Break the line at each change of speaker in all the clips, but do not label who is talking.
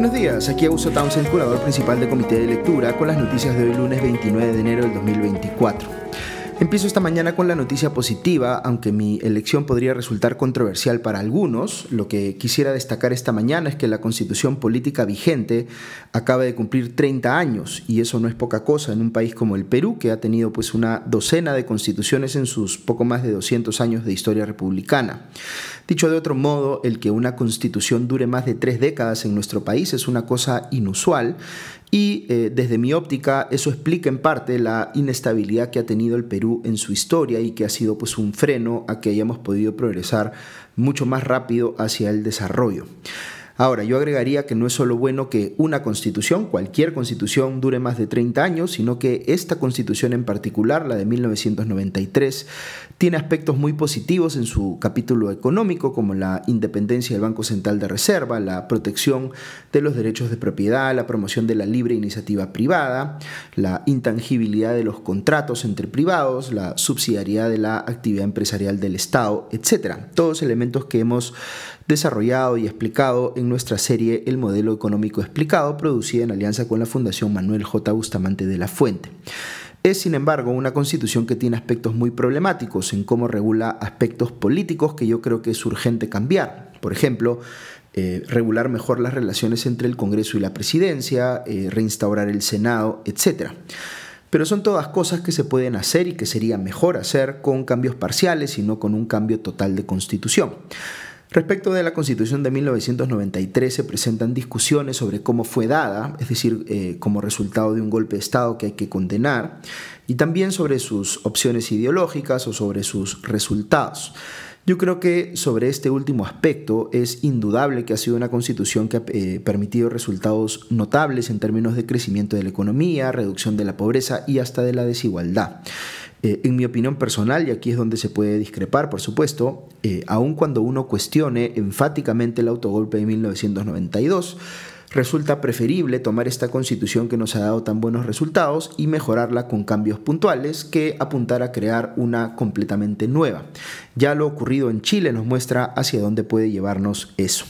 Buenos días, aquí Augusto Townsend, curador principal del Comité de Lectura, con las noticias de hoy lunes 29 de enero del 2024. Empiezo esta mañana con la noticia positiva, aunque mi elección podría resultar controversial para algunos. Lo que quisiera destacar esta mañana es que la constitución política vigente acaba de cumplir 30 años y eso no es poca cosa en un país como el Perú, que ha tenido pues una docena de constituciones en sus poco más de 200 años de historia republicana. Dicho de otro modo, el que una constitución dure más de tres décadas en nuestro país es una cosa inusual y eh, desde mi óptica eso explica en parte la inestabilidad que ha tenido el Perú en su historia y que ha sido pues un freno a que hayamos podido progresar mucho más rápido hacia el desarrollo. Ahora, yo agregaría que no es solo bueno que una constitución, cualquier constitución, dure más de 30 años, sino que esta constitución en particular, la de 1993, tiene aspectos muy positivos en su capítulo económico, como la independencia del Banco Central de Reserva, la protección de los derechos de propiedad, la promoción de la libre iniciativa privada, la intangibilidad de los contratos entre privados, la subsidiariedad de la actividad empresarial del Estado, etc. Todos elementos que hemos desarrollado y explicado en nuestra serie El modelo económico explicado, producida en alianza con la Fundación Manuel J. Bustamante de la Fuente. Es, sin embargo, una constitución que tiene aspectos muy problemáticos en cómo regula aspectos políticos que yo creo que es urgente cambiar. Por ejemplo, eh, regular mejor las relaciones entre el Congreso y la Presidencia, eh, reinstaurar el Senado, etc. Pero son todas cosas que se pueden hacer y que sería mejor hacer con cambios parciales y no con un cambio total de constitución. Respecto de la Constitución de 1993 se presentan discusiones sobre cómo fue dada, es decir, eh, como resultado de un golpe de Estado que hay que condenar, y también sobre sus opciones ideológicas o sobre sus resultados. Yo creo que sobre este último aspecto es indudable que ha sido una constitución que ha eh, permitido resultados notables en términos de crecimiento de la economía, reducción de la pobreza y hasta de la desigualdad. Eh, en mi opinión personal, y aquí es donde se puede discrepar, por supuesto, eh, aun cuando uno cuestione enfáticamente el autogolpe de 1992, resulta preferible tomar esta constitución que nos ha dado tan buenos resultados y mejorarla con cambios puntuales que apuntar a crear una completamente nueva. Ya lo ocurrido en Chile nos muestra hacia dónde puede llevarnos eso.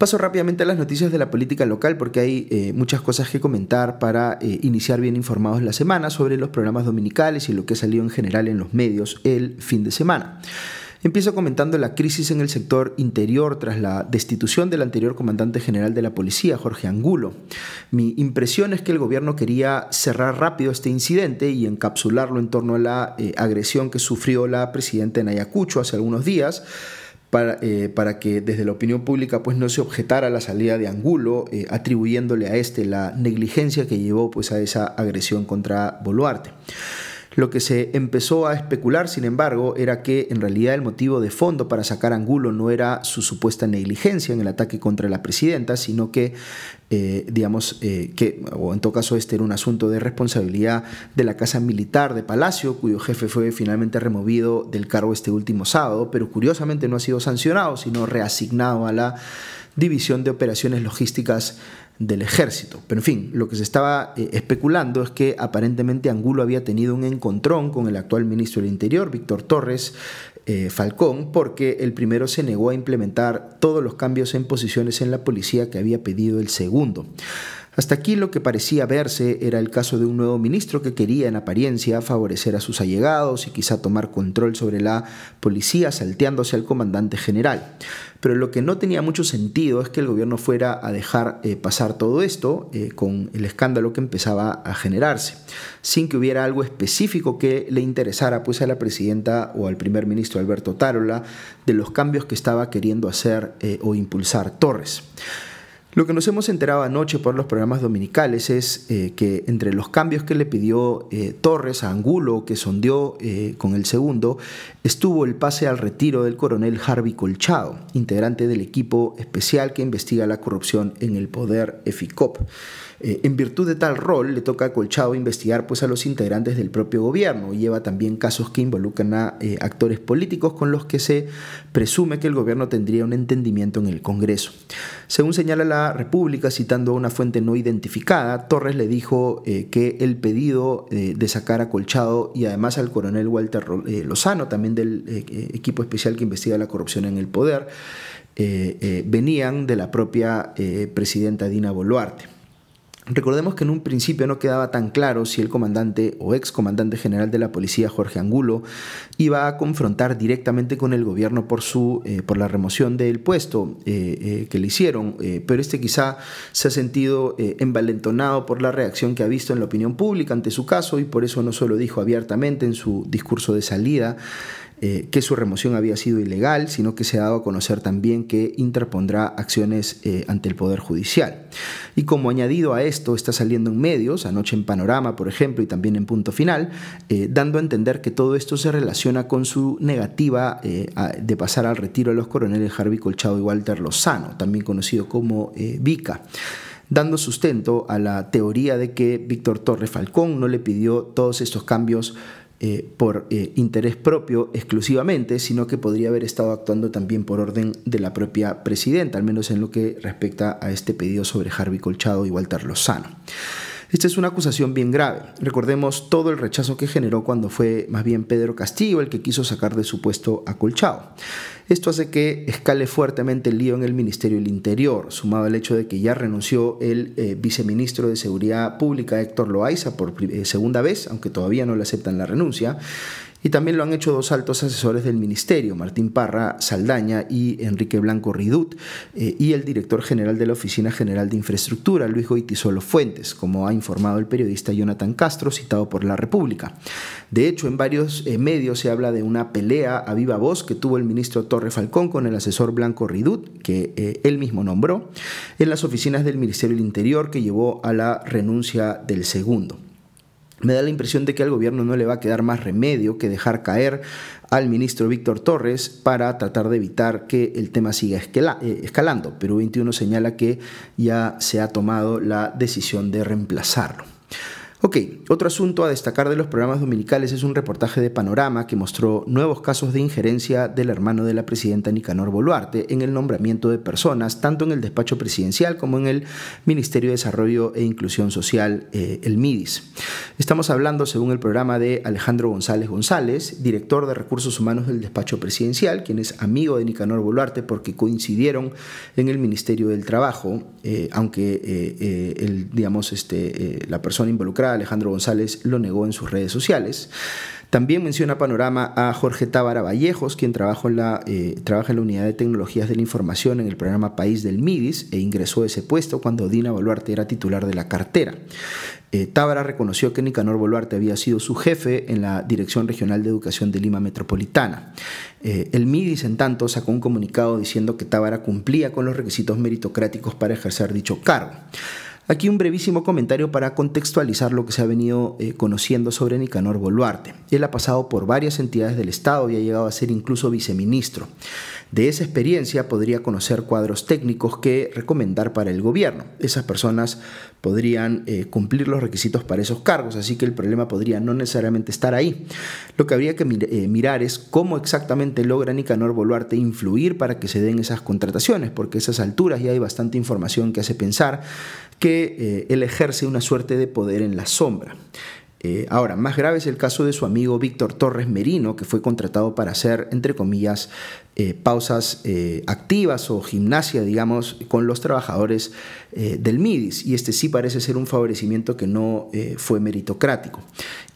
Paso rápidamente a las noticias de la política local porque hay eh, muchas cosas que comentar para eh, iniciar bien informados la semana sobre los programas dominicales y lo que ha salido en general en los medios el fin de semana. Empiezo comentando la crisis en el sector interior tras la destitución del anterior comandante general de la policía, Jorge Angulo. Mi impresión es que el gobierno quería cerrar rápido este incidente y encapsularlo en torno a la eh, agresión que sufrió la presidenta en Ayacucho hace algunos días eh, para, que desde la opinión pública pues, no se objetara la salida de Angulo, eh, atribuyéndole a este la negligencia que llevó pues, a esa agresión contra Boluarte. Lo que se empezó a especular, sin embargo, era que en realidad el motivo de fondo para sacar a Angulo no era su supuesta negligencia en el ataque contra la presidenta, sino que, eh, digamos, eh, que, o en todo caso este era un asunto de responsabilidad de la Casa Militar de Palacio, cuyo jefe fue finalmente removido del cargo este último sábado, pero curiosamente no ha sido sancionado, sino reasignado a la División de Operaciones Logísticas del ejército. Pero en fin, lo que se estaba eh, especulando es que aparentemente Angulo había tenido un encontrón con el actual ministro del Interior, Víctor Torres eh, Falcón, porque el primero se negó a implementar todos los cambios en posiciones en la policía que había pedido el segundo. Hasta aquí lo que parecía verse era el caso de un nuevo ministro que quería en apariencia favorecer a sus allegados y quizá tomar control sobre la policía salteándose al comandante general. Pero lo que no tenía mucho sentido es que el gobierno fuera a dejar eh, pasar todo esto eh, con el escándalo que empezaba a generarse, sin que hubiera algo específico que le interesara pues, a la presidenta o al primer ministro Alberto Tarola de los cambios que estaba queriendo hacer eh, o impulsar Torres. Lo que nos hemos enterado anoche por los programas dominicales es eh, que entre los cambios que le pidió eh, Torres a Angulo, que sondeó eh, con el segundo, estuvo el pase al retiro del coronel Harvey Colchado, integrante del equipo especial que investiga la corrupción en el poder EFICOP. Eh, en virtud de tal rol, le toca a Colchado investigar pues, a los integrantes del propio gobierno lleva también casos que involucran a eh, actores políticos con los que se presume que el gobierno tendría un entendimiento en el Congreso. Según señala la República, citando a una fuente no identificada, Torres le dijo eh, que el pedido de sacar a Colchado y además al coronel Walter Lozano, también del equipo especial que investiga la corrupción en el poder, venían de la propia presidenta Dina Boluarte. Recordemos que en un principio no quedaba tan claro si el comandante o ex comandante general de la policía, Jorge Angulo, iba a confrontar directamente con el gobierno por, su, eh, por la remoción del puesto eh, eh, que le hicieron, pero este quizá se ha sentido envalentonado por la reacción que ha visto en la opinión pública ante su caso y por eso no solo dijo abiertamente en su discurso de salida, eh, que su remoción había sido ilegal, sino que se ha dado a conocer también que interpondrá acciones eh, ante el Poder Judicial. Y como añadido a esto, está saliendo en medios, anoche en Panorama, por ejemplo, y también en Punto Final, eh, dando a entender que todo esto se relaciona con su negativa de pasar al retiro de los coroneles Harvey Colchado y Walter Lozano, también conocido como Vica dando sustento a la teoría de que Víctor Torres Falcón no le pidió todos estos cambios eh, por eh, interés propio exclusivamente, sino que podría haber estado actuando también por orden de la propia presidenta, al menos en lo que respecta a este pedido sobre Harvey Colchado y Walter Lozano. Esta es una acusación bien grave. Recordemos todo el rechazo que generó cuando fue más bien Pedro Castillo el que quiso sacar de su puesto a Colchado. Esto hace que escale fuertemente el lío en el Ministerio del Interior, sumado al hecho de que ya renunció el eh, viceministro de Seguridad Pública Héctor Loaiza por eh, segunda vez, aunque todavía no le aceptan la renuncia, y también lo han hecho dos altos asesores del ministerio, Martín Parra Saldaña y Enrique Blanco Ridut, eh, y el director general de la Oficina General de Infraestructura, Luis Goitisolo Fuentes, como ha informado el periodista Jonathan Castro, citado por La República. De hecho, en varios eh, medios se habla de una pelea a viva voz que tuvo el ministro Torre Falcón con el asesor Blanco Ridut, que eh, él mismo nombró, en las oficinas del Ministerio del Interior, que llevó a la renuncia del segundo me da la impresión de que al gobierno no le va a quedar más remedio que dejar caer al ministro Víctor Torres para tratar de evitar que el tema siga eh, escalando. Perú 21 señala que ya se ha tomado la decisión de reemplazarlo. Ok, otro asunto a destacar de los programas dominicales es un reportaje de Panorama que mostró nuevos casos de injerencia del hermano de la presidenta Nicanor Boluarte en el nombramiento de personas, tanto en el despacho presidencial como en el Ministerio de Desarrollo e Inclusión Social, eh, el MIDIS. Estamos hablando, según el programa, de Alejandro González González, director de Recursos Humanos del despacho presidencial, quien es amigo de Nicanor Boluarte porque coincidieron en el Ministerio del Trabajo, eh, aunque eh, el, digamos, este, la persona involucrada Alejandro González lo negó en sus redes sociales. También menciona Panorama a Jorge Tábara Vallejos, quien trabaja en, la, eh, trabaja en la Unidad de Tecnologías de la Información en el programa País del MIDIS e ingresó a ese puesto cuando Dina Boluarte era titular de la cartera. Eh, Tábara reconoció que Nicanor Boluarte había sido su jefe en la Dirección Regional de Educación de Lima Metropolitana. Eh, el MIDIS, en tanto, sacó un comunicado diciendo que Tábara cumplía con los requisitos meritocráticos para ejercer dicho cargo. Aquí un brevísimo comentario para contextualizar lo que se ha venido eh, conociendo sobre Nicanor Boluarte. Él ha pasado por varias entidades del Estado y ha llegado a ser incluso viceministro. De esa experiencia podría conocer cuadros técnicos que recomendar para el gobierno. Esas personas podrían eh, cumplir los requisitos para esos cargos, así que el problema podría no necesariamente estar ahí. Lo que habría que eh, mirar es cómo exactamente logra Nicanor Boluarte influir para que se den esas contrataciones, porque a esas alturas ya hay bastante información que hace pensar que eh, él ejerce una suerte de poder en la sombra. Ahora, más grave es el caso de su amigo Víctor Torres Merino, que fue contratado para hacer, entre comillas, eh, pausas eh, activas o gimnasia, digamos, con los trabajadores del MIDIS. Y este sí parece ser un favorecimiento que no fue meritocrático.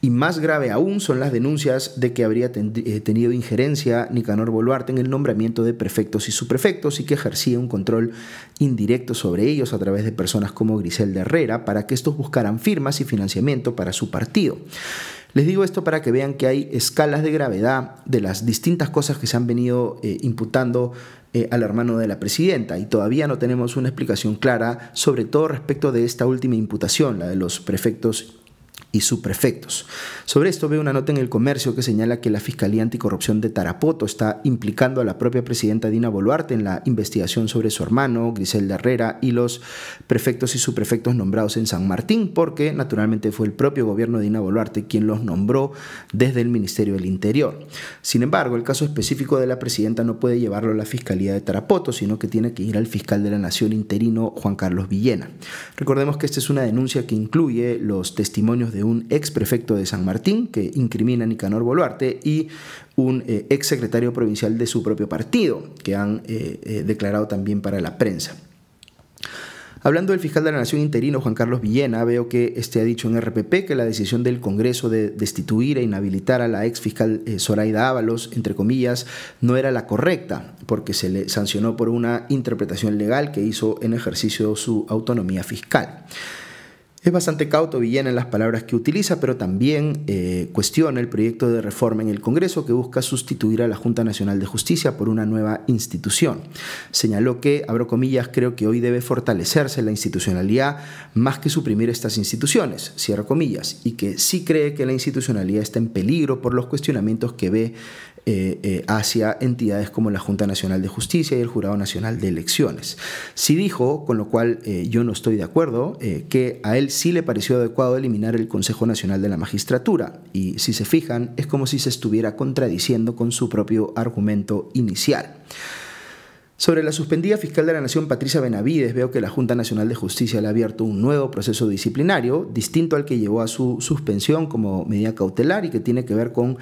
Y más grave aún son las denuncias de que habría tenido injerencia Nicanor Boluarte en el nombramiento de prefectos y subprefectos y que ejercía un control indirecto sobre ellos a través de personas como Griselda Herrera para que estos buscaran firmas y financiamiento para su partido les digo esto para que vean que hay escalas de gravedad de las distintas cosas que se han venido eh, imputando eh, al hermano de la presidenta. Y todavía no tenemos una explicación clara sobre todo respecto de esta última imputación, la de los prefectos y subprefectos. Sobre esto veo una nota en el comercio que señala que la Fiscalía Anticorrupción de Tarapoto está implicando a la propia presidenta Dina Boluarte en la investigación sobre su hermano, Griselda Herrera, y los prefectos y subprefectos nombrados en San Martín, porque naturalmente fue el propio gobierno de Dina Boluarte quien los nombró desde el Ministerio del Interior. Sin embargo, el caso específico de la presidenta no puede llevarlo a la Fiscalía de Tarapoto, sino que tiene que ir al fiscal de la Nación interino, Juan Carlos Villena. Recordemos que esta es una denuncia que incluye los testimonios de un ex prefecto de San Martín que incrimina a Nicanor Boluarte y un eh, ex secretario provincial de su propio partido que han declarado también para la prensa. Hablando del fiscal de la Nación interino, Juan Carlos Villena, veo que este ha dicho en RPP que la decisión del Congreso de destituir e inhabilitar a la ex fiscal eh, Zoraida Ábalos, entre comillas, no era la correcta, porque se le sancionó por una interpretación legal que hizo en ejercicio de su autonomía fiscal. Es bastante cauto Villena en las palabras que utiliza, pero también eh, cuestiona el proyecto de reforma en el Congreso que busca sustituir a la Junta Nacional de Justicia por una nueva institución. Señaló que, abro comillas, creo que hoy debe fortalecerse la institucionalidad más que suprimir estas instituciones, cierro comillas, y que sí cree que la institucionalidad está en peligro por los cuestionamientos que ve eh, eh, hacia entidades como la Junta Nacional de Justicia y el Jurado Nacional de Elecciones. Sí dijo, con lo cual eh, yo no estoy de acuerdo, que a él sí le pareció adecuado eliminar el Consejo Nacional de la Magistratura y si se fijan es como si se estuviera contradiciendo con su propio argumento inicial. Sobre la suspendida fiscal de la Nación, Patricia Benavides, veo que la Junta Nacional de Justicia le ha abierto un nuevo proceso disciplinario, distinto al que llevó a su suspensión como medida cautelar y que tiene que ver con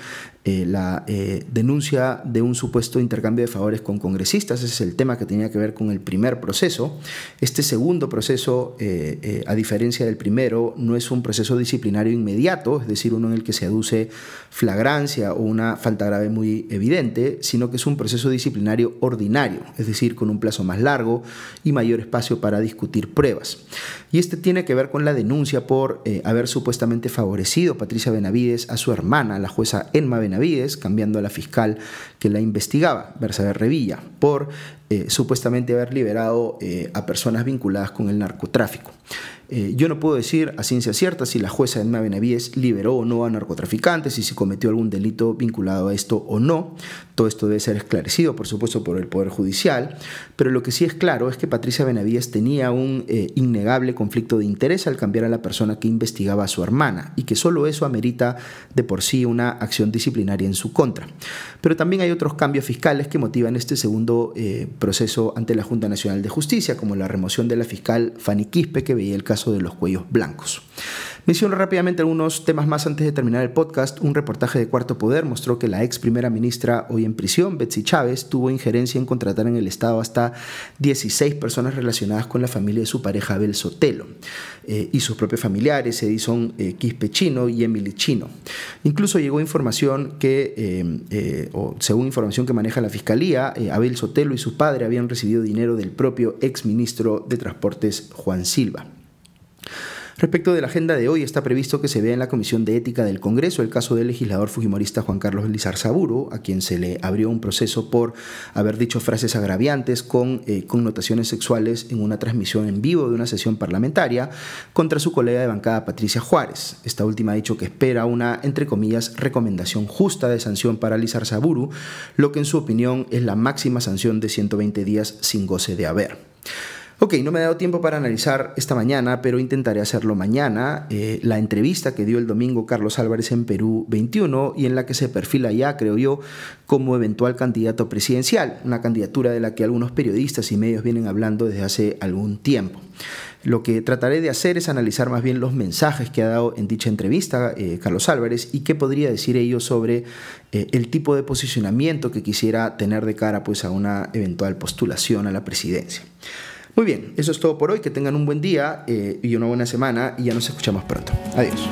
eh, la eh, denuncia de un supuesto intercambio de favores con congresistas. Ese es el tema que tenía que ver con el primer proceso. Este segundo proceso, eh, a diferencia del primero, no es un proceso disciplinario inmediato, es decir, uno en el que se aduce flagrancia o una falta grave muy evidente, sino que es un proceso disciplinario ordinario, es decir, con un plazo más largo y mayor espacio para discutir pruebas. Y este tiene que ver con la denuncia por haber supuestamente favorecido Patricia Benavides a su hermana, la jueza Enma Benavides, Benavides, cambiando a la fiscal que la investigaba, Bersabe Revilla, por eh, supuestamente haber liberado eh, a personas vinculadas con el narcotráfico. Eh, yo no puedo decir a ciencia cierta si la jueza Edna Benavides liberó o no a narcotraficantes si cometió algún delito vinculado a esto o no. Todo esto debe ser esclarecido, por supuesto, por el Poder Judicial. Pero lo que sí es claro es que Patricia Benavides tenía un innegable conflicto de interés al cambiar a la persona que investigaba a su hermana y que solo eso amerita de por sí una acción disciplinaria en su contra. Pero también hay otros cambios fiscales que motivan este segundo eh, proceso ante la Junta Nacional de Justicia, como la remoción de la fiscal Fanny Quispe, que veía el caso de los cuellos blancos. Menciono rápidamente algunos temas más antes de terminar el podcast. Un reportaje de Cuarto Poder mostró que la ex primera ministra hoy en prisión, Betsy Chávez, tuvo injerencia en contratar en el Estado hasta 16 personas relacionadas con la familia de su pareja Abel Sotelo eh, y sus propios familiares, Edison eh, Quispe Chino y Emily Chino. Incluso llegó información que, eh, o según información que maneja la Fiscalía, Abel Sotelo y su padre habían recibido dinero del propio ex ministro de Transportes Juan Silva. Respecto de la agenda de hoy, está previsto que se vea en la Comisión de Ética del Congreso el caso del legislador fujimorista Juan Carlos Lizar Saburo, a quien se le abrió un proceso por haber dicho frases agraviantes con eh, connotaciones sexuales en una transmisión en vivo de una sesión parlamentaria contra su colega de bancada Patricia Juárez. Esta última ha dicho que espera una, entre comillas, recomendación justa de sanción para Lizar Saburo, lo que en su opinión es la máxima sanción de 120 días sin goce de haber. Ok, no me ha dado tiempo para analizar esta mañana, pero intentaré hacerlo mañana. Eh, la entrevista que dio el domingo Carlos Álvarez en Perú 21 y en la que se perfila ya, creo yo, como eventual candidato presidencial, una candidatura de la que algunos periodistas y medios vienen hablando desde hace algún tiempo. Lo que trataré de hacer es analizar más bien los mensajes que ha dado en dicha entrevista eh, Carlos Álvarez y qué podría decir ellos sobre eh, el tipo de posicionamiento que quisiera tener de cara pues, a una eventual postulación a la presidencia. Muy bien, eso es todo por hoy. Que tengan un buen día eh, y una buena semana y ya nos escuchamos pronto. Adiós.